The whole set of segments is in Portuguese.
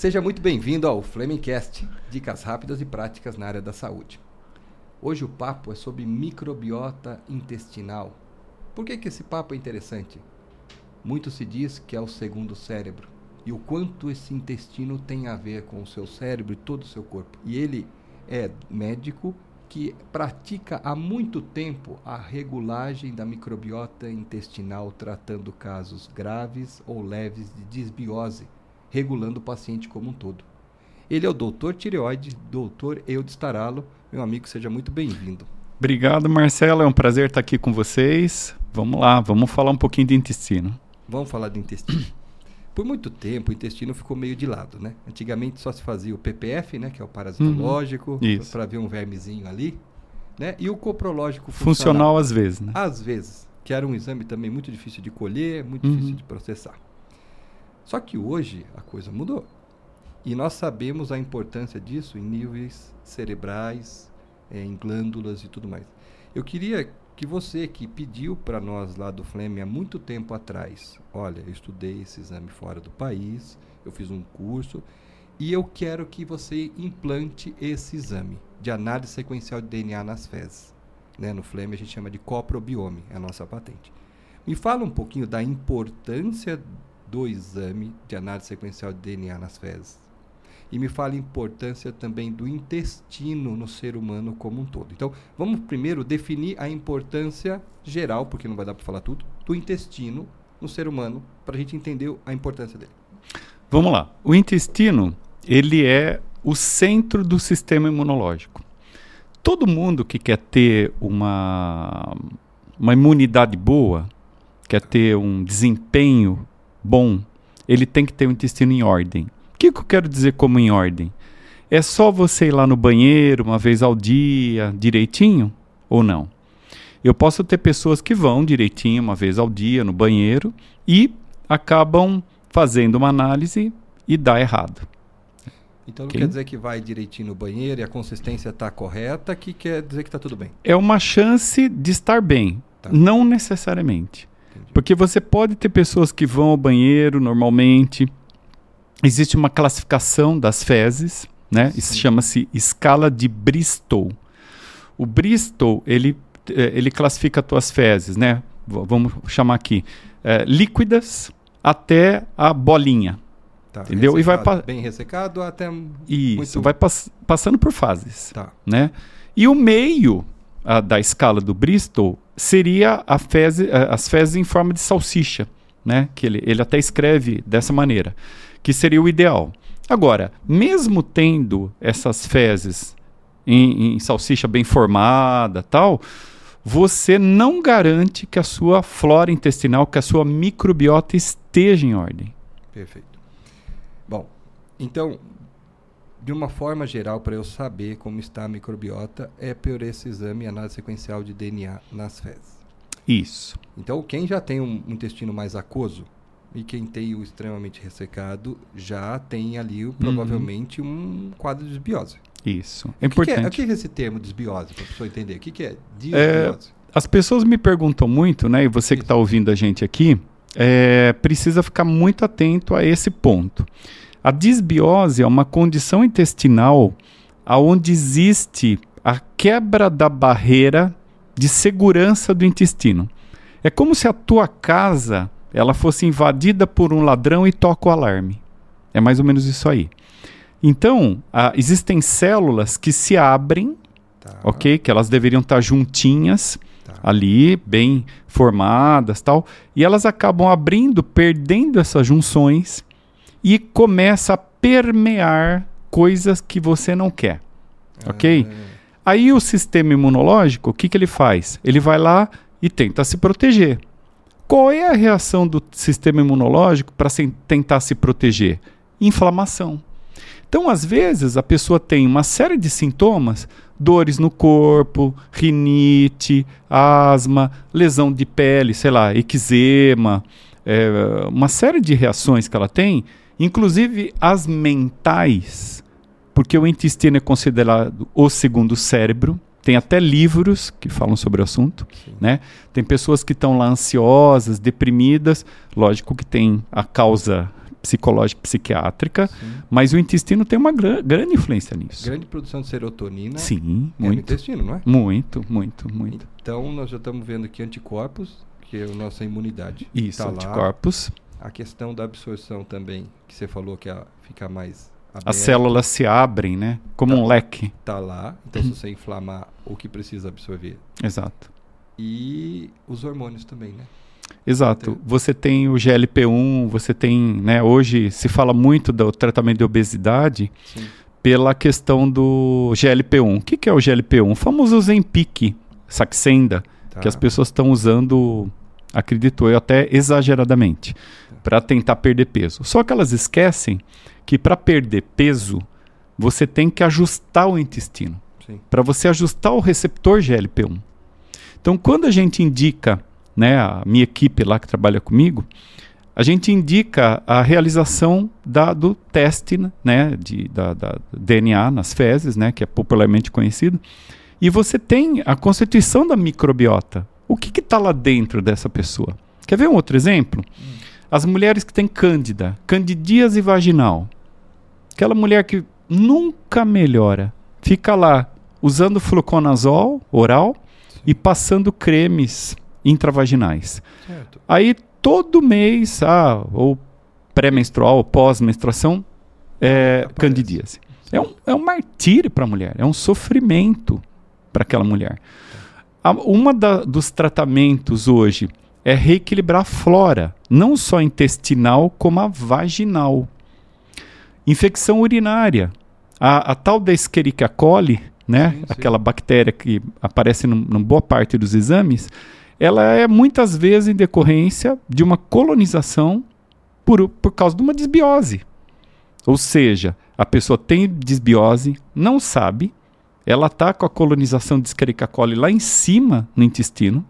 Seja muito bem-vindo ao Flemingcast, dicas rápidas e práticas na área da saúde. Hoje o papo é sobre microbiota intestinal. Por que, que esse papo é interessante? Muito se diz que é o segundo cérebro e o quanto esse intestino tem a ver com o seu cérebro e todo o seu corpo. E ele é médico que pratica há muito tempo a regulagem da microbiota intestinal, tratando casos graves ou leves de disbiose, regulando o paciente como um todo. Ele é o doutor tireoide, doutor Eudes Taralo. Meu amigo, seja muito bem-vindo. Obrigado, Marcelo. É um prazer estar aqui com vocês. Vamos lá, vamos falar um pouquinho de intestino. Vamos falar de intestino. Por muito tempo, o intestino ficou meio de lado, né? Antigamente só se fazia o PPF, né? Que é o parasitológico, Uhum. Para ver um vermezinho ali, né? E o coprológico Funcional às vezes, né? Às vezes, que era um exame também muito difícil de colher, muito Uhum. difícil de processar. Só que hoje a coisa mudou. E nós sabemos a importância disso em níveis cerebrais, eh, em glândulas e tudo mais. Eu queria que você que pediu para nós lá do Fleme há muito tempo atrás, olha, eu estudei esse exame fora do país, eu fiz um curso e eu quero que você implante esse exame de análise sequencial de DNA nas fezes. Né? No Fleme a gente chama de coprobiome, é a nossa patente. Me fala um pouquinho da importância do exame de análise sequencial de DNA nas fezes. E me fala a importância também do intestino no ser humano como um todo. Então, vamos primeiro definir a importância geral, porque não vai dar para falar tudo, do intestino no ser humano, para a gente entender a importância dele. Vamos lá. O intestino, ele é o centro do sistema imunológico. Todo mundo que quer ter uma, uma imunidade boa, quer ter um desempenho bom, ele tem que ter o intestino em ordem. O que, que eu quero dizer como em ordem? É só você ir lá no banheiro uma vez ao dia, direitinho, ou não? Eu posso ter pessoas que vão direitinho uma vez ao dia no banheiro e acabam fazendo uma análise e dá errado. Então não Ok. quer dizer que vai direitinho no banheiro e a consistência está correta, que quer dizer que está tudo bem. É uma chance de estar bem, Tá. não necessariamente. Porque você pode ter pessoas que vão ao banheiro normalmente. Existe uma classificação das fezes, né? Isso chama-se escala de Bristol. O Bristol, ele, eh, ele classifica as tuas fezes, né? Vamos chamar aqui. eh, líquidas até a bolinha. Tá, Entendeu? E vai bem ressecado até Isso, muito... vai pass- passando por fases. Tá. né? E o meio ah, da escala do Bristol seria ah, as fezes em forma de salsicha, né? Que ele, ele até escreve dessa maneira, que seria o ideal. Agora, mesmo tendo essas fezes em, em salsicha bem formada, tal, você não garante que a sua flora intestinal, que a sua microbiota esteja em ordem. Perfeito. Bom, então, de uma forma geral, para eu saber como está a microbiota, é por esse exame análise sequencial de DNA nas fezes. Isso. Então, quem já tem um intestino mais aquoso e quem tem o extremamente ressecado já tem ali o- provavelmente um quadro de desbiose. Isso. É O que, que é, importante. o que é esse termo desbiose, para a pessoa entender? O que, que é desbiose? As pessoas me perguntam muito, né? E você que Isso. está ouvindo a gente aqui, é, precisa ficar muito atento a esse ponto. A disbiose é uma condição intestinal onde existe a quebra da barreira de segurança do intestino. É como se a tua casa ela fosse invadida por um ladrão e toca o alarme. É mais ou menos isso aí. Então, ah, existem células que se abrem, Tá, ok? Que elas deveriam estar juntinhas tá. ali, bem formadas tal, e elas acabam abrindo, perdendo essas junções e começa a permear coisas que você não quer, ok? Ah, Aí o sistema imunológico, o que, que ele faz? Ele vai lá e tenta se proteger. Qual é a reação do sistema imunológico para tentar se proteger? Inflamação. Então, às vezes, a pessoa tem uma série de sintomas, dores no corpo, rinite, asma, lesão de pele, sei lá, eczema, é, uma série de reações que ela tem, inclusive as mentais, porque o intestino é considerado o segundo cérebro. Tem até livros que falam sobre o assunto, Sim. né? Tem pessoas que estão lá ansiosas, deprimidas, lógico que tem a causa psicológica psiquiátrica, Sim. mas o intestino tem uma gran- grande influência nisso. Grande produção de serotonina Sim, é no muito. intestino, não é? Muito, muito, muito. Então nós já estamos vendo aqui anticorpos, que é a nossa imunidade. Isso, tá lá. A questão da absorção também, que você falou que a, fica mais As aberto, células se abrem, né? Como um leque. tá lá. Então se você inflamar o que precisa absorver. Exato. E os hormônios também, né? Exato. Entendo. Você tem o GLP-1, você tem, né, hoje se fala muito do tratamento de obesidade Sim. pela questão do GLP-1. O que, que é o GLP-1? O famoso Zempic, Saxenda, Tá. que as pessoas estão usando, acredito eu, até exageradamente, para tentar perder peso. Só que elas esquecem que para perder peso, você tem que ajustar o intestino. Para você ajustar o receptor GLP-1. Então, quando a gente indica, né, a minha equipe lá que trabalha comigo, a gente indica a realização da, do teste né, de, da, da DNA nas fezes, né, que é popularmente conhecido, e você tem a constituição da microbiota. O que está lá dentro dessa pessoa? Quer ver um outro exemplo? As mulheres que têm cândida, candidíase vaginal. Aquela mulher que nunca melhora, fica lá usando fluconazol oral e passando cremes intravaginais. Certo. Aí todo mês, ah, ou pré-menstrual, ou pós-menstruação, é Aparece. candidíase. É um, é um martírio para a mulher, é um sofrimento para aquela mulher. Uma da, dos tratamentos hoje é reequilibrar a flora, não só intestinal, como a vaginal. Infecção urinária. A, a tal da Escherichia coli, né, Sim, sim. aquela bactéria que aparece numa boa parte dos exames, ela é muitas vezes em decorrência de uma colonização por, por causa de uma desbiose. Ou seja, a pessoa tem desbiose, não sabe, ela está com a colonização de Escherichia coli lá em cima no intestino,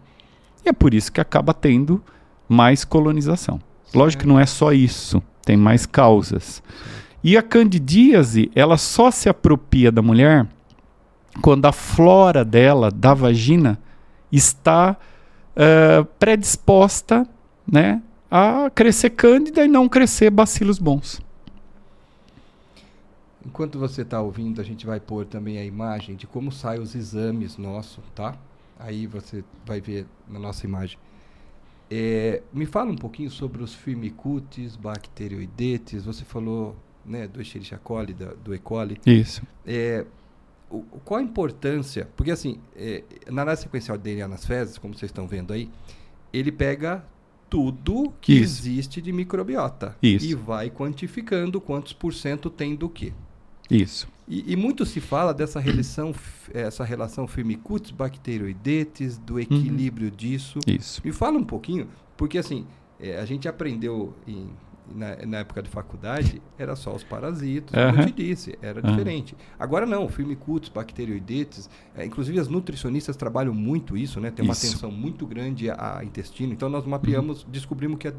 e é por isso que acaba tendo mais colonização. Lógico que não é só isso, tem mais causas. E a candidíase, ela só se apropria da mulher quando a flora dela, da vagina, está eh, predisposta né, a crescer cândida e não crescer bacilos bons. Enquanto você está ouvindo, a gente vai pôr também a imagem de como saem os exames nossos, tá? Aí você vai ver na nossa imagem. É, me fala um pouquinho sobre os firmicutes, bacteroidetes. Você falou né, do Escherichia coli, da, do E. coli. Isso. É, o- qual a importância? Porque assim, é, na análise sequencial de DNA nas fezes, como vocês estão vendo aí, ele pega tudo que Isso. existe de microbiota Isso. e vai quantificando quantos por cento tem do que. Isso. E, e muito se fala dessa relação, essa relação firmicutes, bacteroidetes, do equilíbrio disso. Isso. Me fala um pouquinho, porque assim, é, a gente aprendeu em- na, na época de faculdade, era só os parasitas, como Aham. eu te disse, era Aham. diferente. Agora não, firmicutes, bacteroidetes, é, inclusive as nutricionistas trabalham muito isso, né? Tem uma Isso. atenção muito grande a, a intestino, então nós mapeamos, descobrimos que é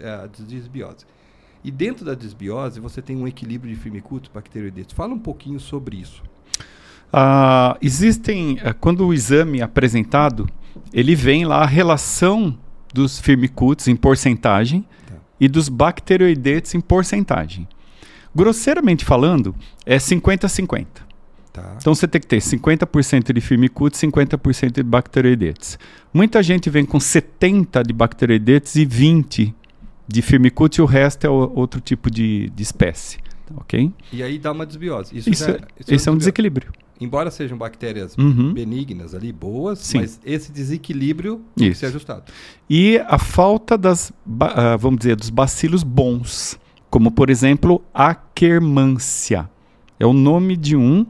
é a desbiose. E dentro da desbiose, você tem um equilíbrio de firmicutes, bacteroidetes. Fala um pouquinho sobre isso. Ah, existem, ah, quando o exame é apresentado, ele vem lá a relação dos firmicutes em porcentagem Tá. e dos bacteroidetes em porcentagem. Grosseiramente falando, é 50-50. Tá? Então você tem que ter 50% de firmicutes, 50% de bacteroidetes. Muita gente vem com 70 de bacteroidetes e 20 de firmicutes e o resto é o- outro tipo de, de espécie. Ok? E aí dá uma desbiose. Isso, Isso, já- é- isso esse é um desequilíbrio. Embora sejam bactérias Uhum. benignas ali, boas, Sim. mas esse desequilíbrio tem que Isso. ser ajustado. E a falta das, ah, vamos dizer, dos bacilos bons, como por exemplo, Akkermansia. É o nome de um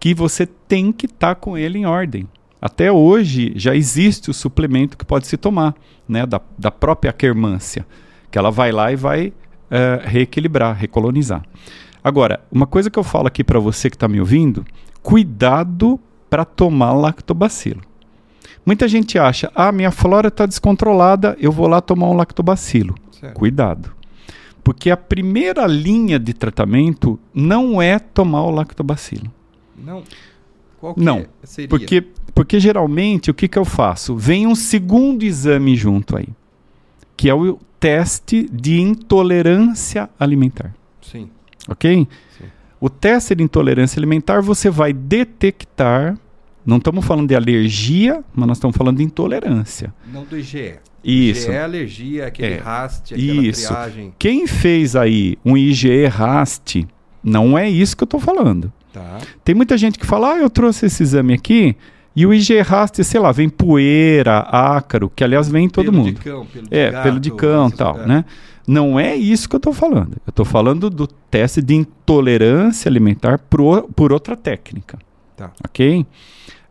que você tem que estar com ele em ordem. Até hoje já existe o suplemento que pode se tomar, né, da, da própria Akkermansia, que ela vai lá e vai eh, reequilibrar, recolonizar. Agora, uma coisa que eu falo aqui para você que está me ouvindo, cuidado para tomar lactobacilo. Muita gente acha, ah, minha flora está descontrolada, eu vou lá tomar um lactobacilo. Certo. Cuidado. Porque a primeira linha de tratamento não é tomar o lactobacilo. Não. Qual que Não, é? seria? Porque, porque geralmente o que, que eu faço? Vem um segundo exame junto aí, que é o teste de intolerância alimentar. Sim. Ok? Sim. O teste de intolerância alimentar você vai detectar. Não estamos falando de alergia, mas nós estamos falando de intolerância. Não do IgE. Isso. IgE é alergia, aquele É. raste, aquela Isso. triagem. Quem fez aí um IgE raste, não é isso que eu estou falando. Tá. Tem muita gente que fala, ah, eu trouxe esse exame aqui, e o IgE raste, sei lá, vem poeira, ácaro, que aliás vem em todo Pelo mundo. De cão, pelo de É, gato, pelo de cão e tal, é. né? Não é isso que eu estou falando. Eu estou falando do teste de intolerância alimentar por, por outra técnica. Tá. Ok?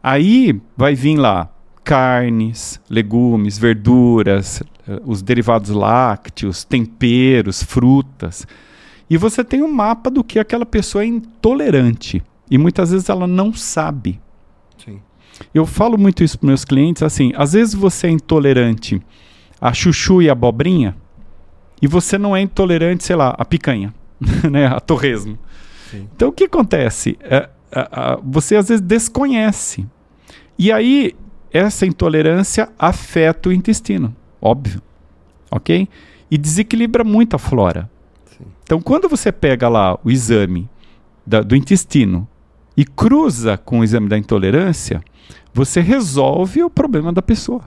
Aí vai vir lá carnes, legumes, verduras, eh, os derivados lácteos, temperos, frutas. E você tem um mapa do que aquela pessoa é intolerante. E muitas vezes ela não sabe. Eu falo muito isso para meus clientes, assim, às vezes você é intolerante a chuchu e abobrinha e você não é intolerante, sei lá, a picanha, né, a torresmo. Sim. Então o que acontece? É, a- a- você às vezes desconhece. E aí essa intolerância afeta o intestino, óbvio, ok? E desequilibra muito a flora. Sim. Então, quando você pega lá o exame da- do intestino e cruza com o exame da intolerância, você resolve o problema da pessoa.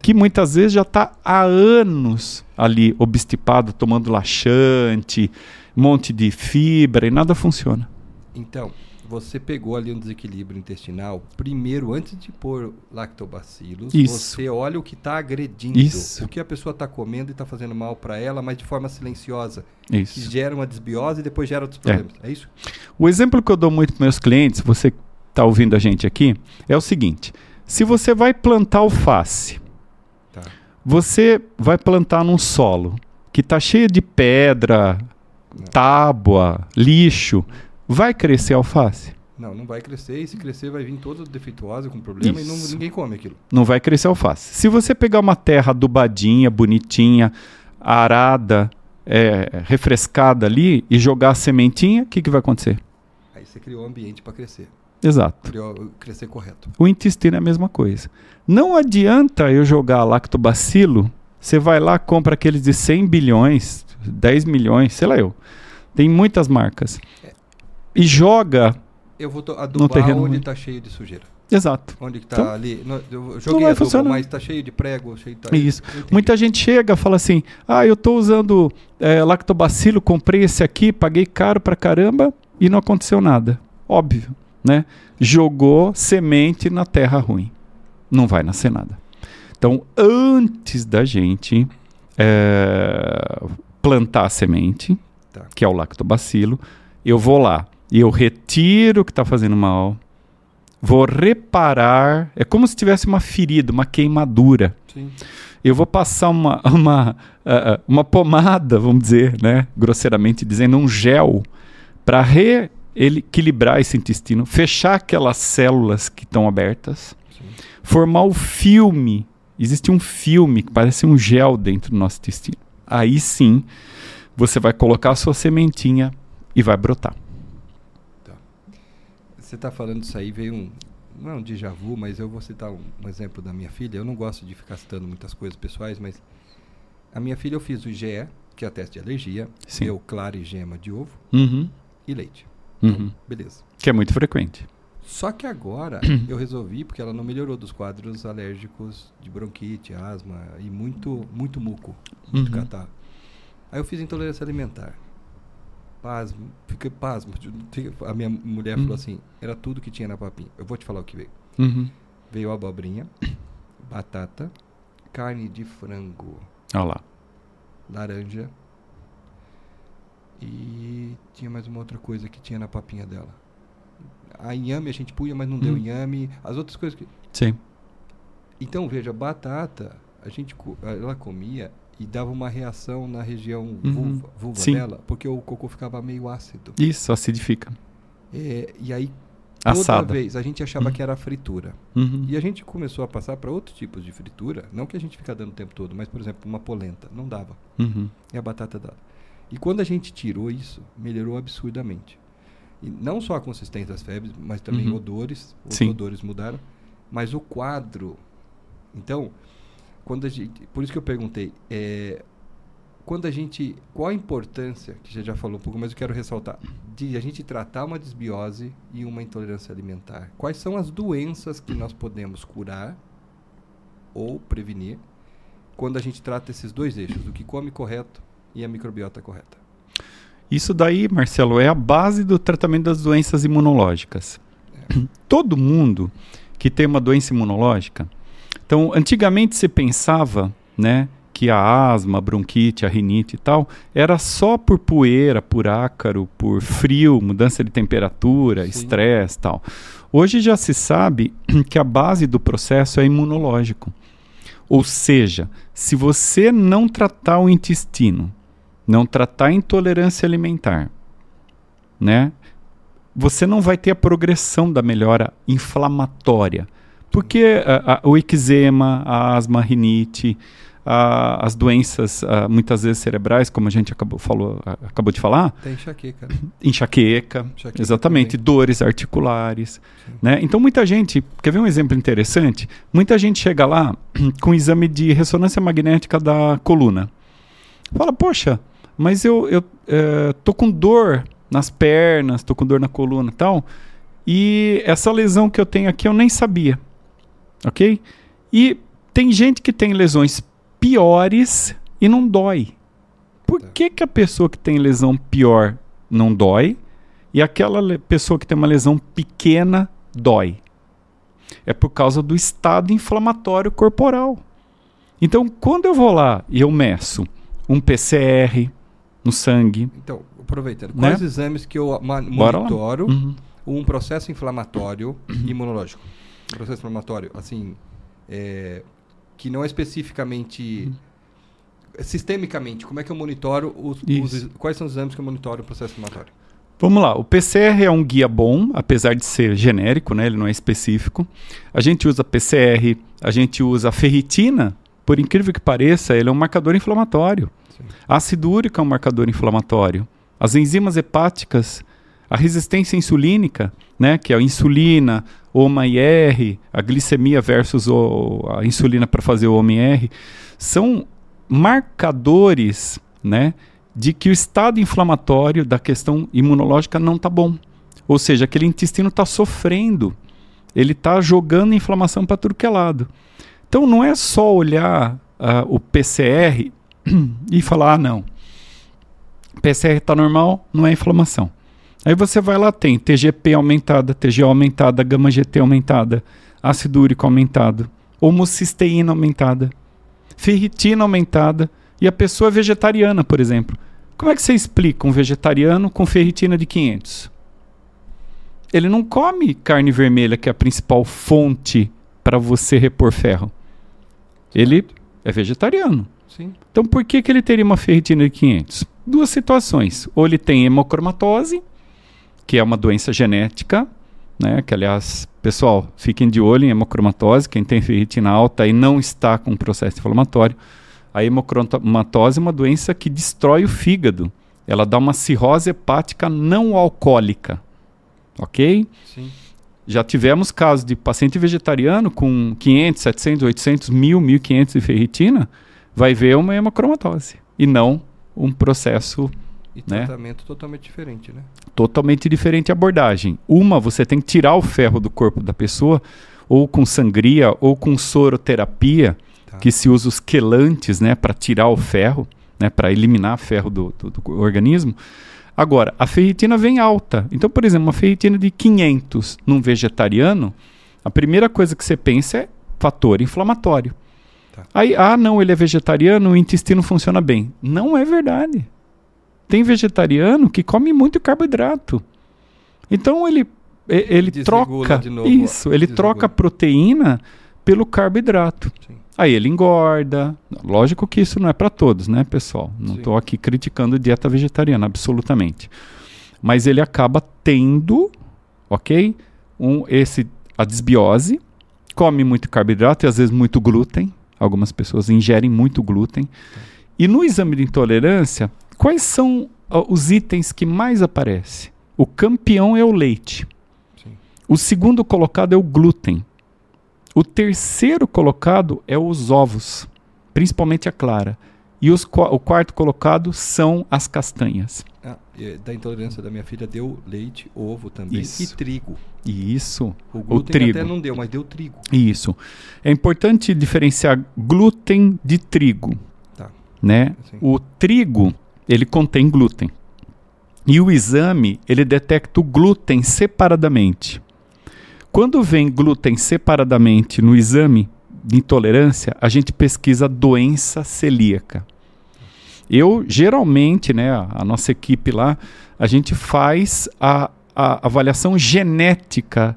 Que muitas vezes já está há anos ali obstipado, tomando laxante, monte de fibra e nada funciona. Então, você pegou ali um desequilíbrio intestinal. Primeiro, antes de pôr lactobacilos, Isso. você olha o que está agredindo. Isso. O que a pessoa está comendo e está fazendo mal para ela, mas de forma silenciosa. Que Isso. gera uma desbiose e depois gera outros problemas. É, isso? O exemplo que eu dou muito para meus clientes, você que está ouvindo a gente aqui, é o seguinte: se você vai plantar alface, Tá. você vai plantar num solo que está cheio de pedra, tábua, lixo, vai crescer alface? Não, não vai crescer. E se crescer, vai vir toda defeituosa com problema e não, Isso. ninguém come aquilo. Não vai crescer alface. Se você pegar uma terra adubadinha, bonitinha, arada, é, refrescada ali e jogar a sementinha, o que, que vai acontecer? Aí você criou o ambiente para crescer. Exato. Criou crescer correto. O intestino é a mesma coisa. Não adianta eu jogar lactobacilo, você vai lá, compra aqueles de 100 bilhões, 10 milhões, sei lá eu. Tem muitas marcas. E joga. Eu vou adubar terreno onde está cheio de sujeira. Exato. Onde está Então, ali. no- eu vai joguei adubo, funcionar. mas está cheio de prego, cheio de... Isso. Muita gente chega e fala assim: ah, eu estou usando é, lactobacilo, comprei esse aqui, paguei caro pra caramba e não aconteceu nada. Óbvio, né? Jogou semente na terra ruim. Não vai nascer nada. Então, antes da gente é, plantar a semente, Tá. que é o lactobacilo, eu vou lá e eu retiro o que está fazendo mal, vou reparar. É como se tivesse uma ferida, uma queimadura Sim. eu vou passar uma, uma, ah, ah, uma pomada, vamos dizer, né, grosseiramente dizendo, um gel, para reequilibrar esse intestino, fechar aquelas células que estão abertas, Sim. formar o filme. Existe um filme que parece um gel dentro do nosso intestino. Aí sim, você vai colocar a sua sementinha e vai brotar. Você está falando disso aí, veio um. Não é um déjà vu, mas eu vou citar um, um exemplo da minha filha. Eu não gosto de ficar citando muitas coisas pessoais, mas. A minha filha eu fiz o IgE, que é teste de alergia, Sim. deu clara e gema de ovo Uhum, e leite. uhum. Beleza. Que é muito frequente. Só que agora eu resolvi, porque ela não melhorou dos quadros alérgicos de bronquite, asma e muito, muito muco, muito Uhum. catarro. Aí eu fiz intolerância alimentar. Pasmo, fiquei pasmo. A minha mulher Uhum. falou assim: era tudo que tinha na papinha. Eu vou te falar o que veio. Uhum. Veio abobrinha, batata, carne de frango, Olha lá. laranja e tinha mais uma outra coisa que tinha na papinha dela. A inhame a gente punha, mas não deu Hum. inhame. As outras coisas que. Sim. Então, veja, batata, a gente, ela comia e dava uma reação na região Uhum. vulva, vulva dela, porque o cocô ficava meio ácido. Isso, acidifica. É, e aí, toda Assada. vez, a gente achava Uhum. que era fritura. Uhum. E a gente começou a passar para outros tipos de fritura, não que a gente fica dando o tempo todo, mas, por exemplo, uma polenta, não dava. Uhum. E a batata dava. E quando a gente tirou isso, melhorou absurdamente. E não só a consistência das febres, mas também Uhum. odores. Os Sim. odores mudaram. Mas o quadro. Então, quando a gente. Por isso que eu perguntei. é, quando a gente. Qual a importância, que você já falou um pouco, mas eu quero ressaltar, de a gente tratar uma desbiose e uma intolerância alimentar? Quais são as doenças que nós podemos curar ou prevenir quando a gente trata esses dois eixos, o que come correto e a microbiota correta? Isso daí, Marcelo, é a base do tratamento das doenças imunológicas. É. Todo mundo que tem uma doença imunológica. Então, antigamente se pensava, né, que a asma, a bronquite, a rinite e tal, era só por poeira, por ácaro, por frio, mudança de temperatura, estresse e tal. Hoje já se sabe que a base do processo é imunológico. Ou seja, se você não tratar o intestino, não tratar a intolerância alimentar, né? Você não vai ter a progressão da melhora inflamatória. Porque a, a, o eczema, a asma, a rinite, a, as doenças muitas vezes cerebrais, como a gente acabou, falou, acabou de falar. Tem enxaqueca. Enxaqueca, enxaqueca exatamente, também. dores articulares. Né? Então muita gente, quer ver um exemplo interessante? Muita gente chega lá com exame de ressonância magnética da coluna. Fala, poxa, mas eu, eu é, tô com dor nas pernas, tô com dor na coluna e tal, e essa lesão que eu tenho aqui eu nem sabia, ok? E tem gente que tem lesões piores e não dói. Por tá. que, que a pessoa que tem lesão pior não dói e aquela pessoa que tem uma lesão pequena dói? É por causa do estado inflamatório corporal. Então, quando eu vou lá e eu meço um PCR no sangue. Então, aproveitando, né? quais exames que eu monitoro uhum. um processo inflamatório imunológico? Processo inflamatório, assim, é, que não é especificamente. Hum. Sistemicamente, como é que eu monitoro os, os, Quais são os exames que eu monitoro o processo inflamatório? Vamos lá, o PCR é um guia bom, apesar de ser genérico, né? ele não é específico. A gente usa PCR, a gente usa ferritina, por incrível que pareça, ele é um marcador inflamatório. Sim. Ácido úrico é um marcador inflamatório. As enzimas hepáticas, a resistência insulínica, né, que é a insulina, OMA-IR, a glicemia versus o, a insulina para fazer o OMA-IR, são marcadores né, de que o estado inflamatório da questão imunológica não está bom. Ou seja, aquele intestino está sofrendo, ele está jogando inflamação para tudo que é lado. Então não é só olhar uh, o PCR e falar, ah, não, PCR está normal, não é inflamação. Aí você vai lá, tem TGP aumentada, TGO aumentada, gama GT aumentada, ácido úrico aumentado, homocisteína aumentada, ferritina aumentada e a pessoa é vegetariana, por exemplo. Como é que você explica um vegetariano com ferritina de 500? Ele não come carne vermelha, que é a principal fonte para você repor ferro. Ele é vegetariano. Sim. Então por que, que ele teria uma ferritina de 500? Duas situações. Ou ele tem hemocromatose, que é uma doença genética, né? Que aliás, pessoal, fiquem de olho em hemocromatose, quem tem ferritina alta e não está com processo inflamatório. A hemocromatose é uma doença que destrói o fígado. Ela dá uma cirrose hepática não alcoólica. OK? Sim. Já tivemos casos de paciente vegetariano com 500, 700, 800, 1000, 1500 de ferritina, vai ver uma hemocromatose e não um processo e né? tratamento totalmente diferente, né? Totalmente diferente a abordagem. Uma, você tem que tirar o ferro do corpo da pessoa, ou com sangria, ou com soroterapia, tá. que se usa os quelantes, né, para tirar o ferro, né, para eliminar ferro do, do, do organismo. Agora, a ferritina vem alta. Então, por exemplo, uma ferritina de 500 num vegetariano, a primeira coisa que você pensa é fator inflamatório. Tá. Aí, ah, não, ele é vegetariano, o intestino funciona bem. Não é verdade. Tem vegetariano que come muito carboidrato. Então ele ele troca novo, isso, ele troca a proteína pelo carboidrato. Sim. Aí ele engorda. Lógico que isso não é para todos, né, pessoal? Não estou aqui criticando dieta vegetariana, absolutamente. Mas ele acaba tendo, ok, um, esse a desbiose, come muito carboidrato e às vezes muito glúten. Algumas pessoas ingerem muito glúten. E no exame de intolerância, Quais são os itens que mais aparecem? O campeão é o leite. Sim. O segundo colocado é o glúten. O terceiro colocado é os ovos, principalmente a clara. E os, o quarto colocado são as castanhas. Ah, da intolerância da minha filha deu leite, ovo também Isso. e trigo. Isso. O glúten trigo. até não deu, mas deu trigo. Isso. É importante diferenciar glúten de trigo. Tá. Né? Assim. O trigo, ele contém glúten. E o exame, ele detecta o glúten separadamente. Quando vem glúten separadamente no exame de intolerância, a gente pesquisa doença celíaca. Eu, geralmente, né, a, nossa equipe lá, a gente faz a, a avaliação genética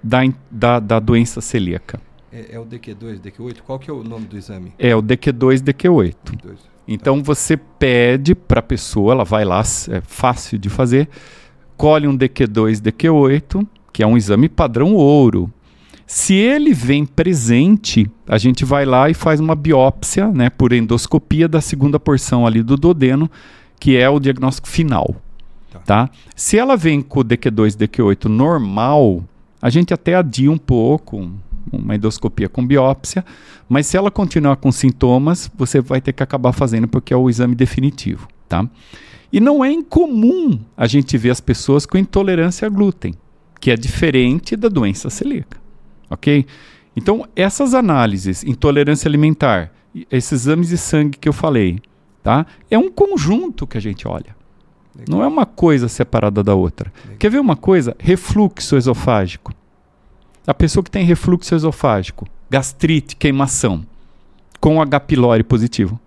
da, da, da doença celíaca. É, é o DQ2, DQ8? Qual que é o nome do exame? É o DQ2, DQ8. Dois. Então você pede para a pessoa, ela vai lá, é fácil de fazer, colhe um DQ2, DQ8, que é um exame padrão ouro. Se ele vem presente, a gente vai lá e faz uma biópsia, né, por endoscopia da segunda porção ali do duodeno, que é o diagnóstico final. Tá. Tá? Se ela vem com o DQ2, DQ8 normal, a gente até adia um pouco, uma endoscopia com biópsia, mas se ela continuar com sintomas, você vai ter que acabar fazendo porque é o exame definitivo, tá? E não é incomum a gente ver as pessoas com intolerância a glúten, que é diferente da doença celíaca, ok? Então, essas análises, intolerância alimentar, esses exames de sangue que eu falei, tá? É um conjunto que a gente olha. Não é uma coisa separada da outra. Legal. Quer ver uma coisa? Refluxo esofágico. A pessoa que tem refluxo esofágico, gastrite, queimação, com H. pylori positivo.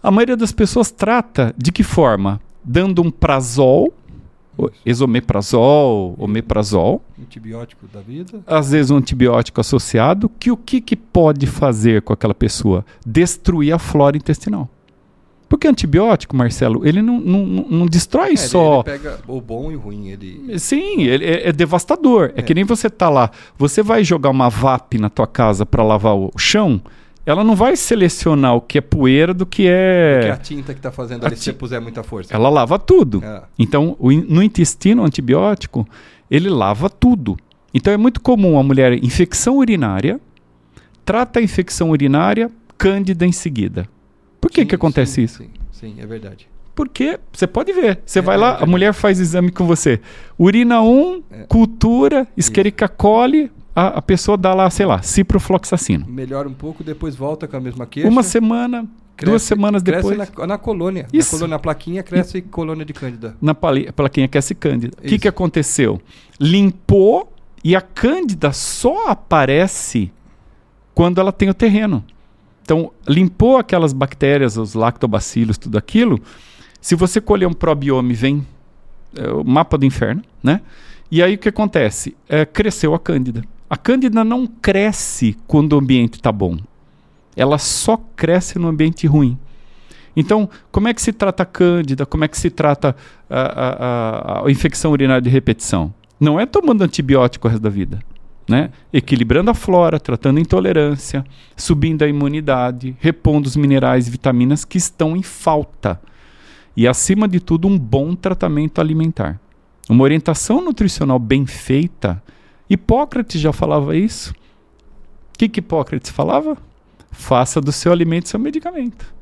A maioria das pessoas trata de que forma? Dando um prazol, esomeprazol, omeprazol, Antibiótico da vida? às vezes um antibiótico associado, que o que, que pode fazer com aquela pessoa? Destruir a flora intestinal. Porque antibiótico, Marcelo, ele não, não, não- destrói É, só. Ele pega o bom e o ruim. Ele... Sim, ele é, é devastador. É. É. que nem você tá lá, você vai jogar uma VAP na tua casa para lavar o chão, ela não vai selecionar o que é poeira do que é é. a tinta que tá fazendo A ali, se você puser muita força. Ela lava tudo. É. Então, o no intestino, o antibiótico, ele lava tudo. Então, é muito comum a mulher infecção urinária, trata a infecção urinária, cândida em seguida. Por que, Sim, que acontece sim, isso? Sim, sim, é verdade. Porque você pode ver. Você É, vai é lá, a verdade. mulher faz exame com você. Urina 1, É. cultura, Escherichia coli, a, a pessoa dá lá, sei lá, ciprofloxacino. Melhora um pouco, depois volta com a mesma queixa. Uma semana, duas semanas cresce depois, Na, na colônia. Isso. Na colônia, na plaquinha, cresce colônia de cândida. na pali- plaquinha aquece cândida. O que, que aconteceu? Limpou e a cândida só aparece quando ela tem o terreno. Então, limpou aquelas bactérias, os lactobacilos, tudo aquilo. Se você colher um probiome, vem é, o mapa do inferno, né? E aí o que acontece? É, cresceu a cândida. A cândida não cresce quando o ambiente está bom. Ela só cresce no ambiente ruim. Então, como é que se trata a cândida? Como é que se trata a, a- a- a infecção urinária de repetição? Não é tomando antibiótico o resto da vida. Né? Equilibrando a flora, tratando a intolerância, subindo a imunidade, repondo os minerais e vitaminas que estão em falta. E, acima de tudo, um bom tratamento alimentar. Uma orientação nutricional bem feita. Hipócrates já falava isso. O que, que Hipócrates falava? Faça do seu alimento seu medicamento.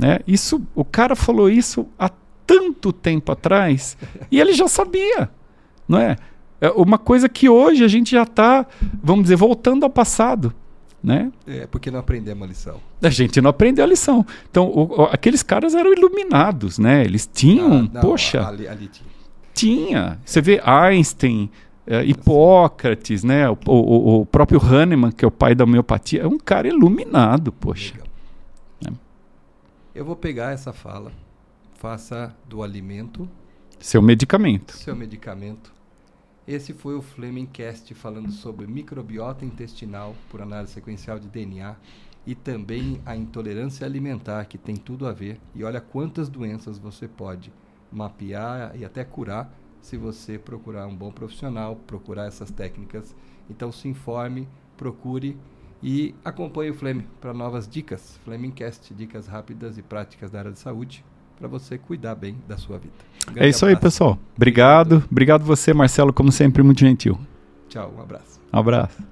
Né? Isso, o cara falou isso há tanto tempo atrás e ele já sabia, não é? É uma coisa que hoje a gente já está, vamos dizer, voltando ao passado, né? É, porque não aprendemos a lição. A gente não aprendeu a lição. Então, o- o- aqueles caras eram iluminados, né? Eles tinham, Ah, não, poxa, Ali, ali tinha. tinha. Você vê Einstein, eh, Hipócrates, né? O, o- o próprio Hahnemann, que é o pai da homeopatia, é um cara iluminado, poxa. É. Eu vou pegar essa fala, faça do alimento Seu medicamento. seu medicamento. Esse foi o Flemingcast falando sobre microbiota intestinal por análise sequencial de DNA e também a intolerância alimentar, que tem tudo a ver. E olha quantas doenças você pode mapear e até curar se você procurar um bom profissional, procurar essas técnicas. Então se informe, procure e acompanhe o Flame para novas dicas. Flemingcast, dicas rápidas e práticas da área de saúde para você cuidar bem da sua vida. Um É isso aí, abraço. pessoal. Obrigado. Obrigado você, Marcelo, como sempre, muito gentil. Tchau, um abraço. Um abraço.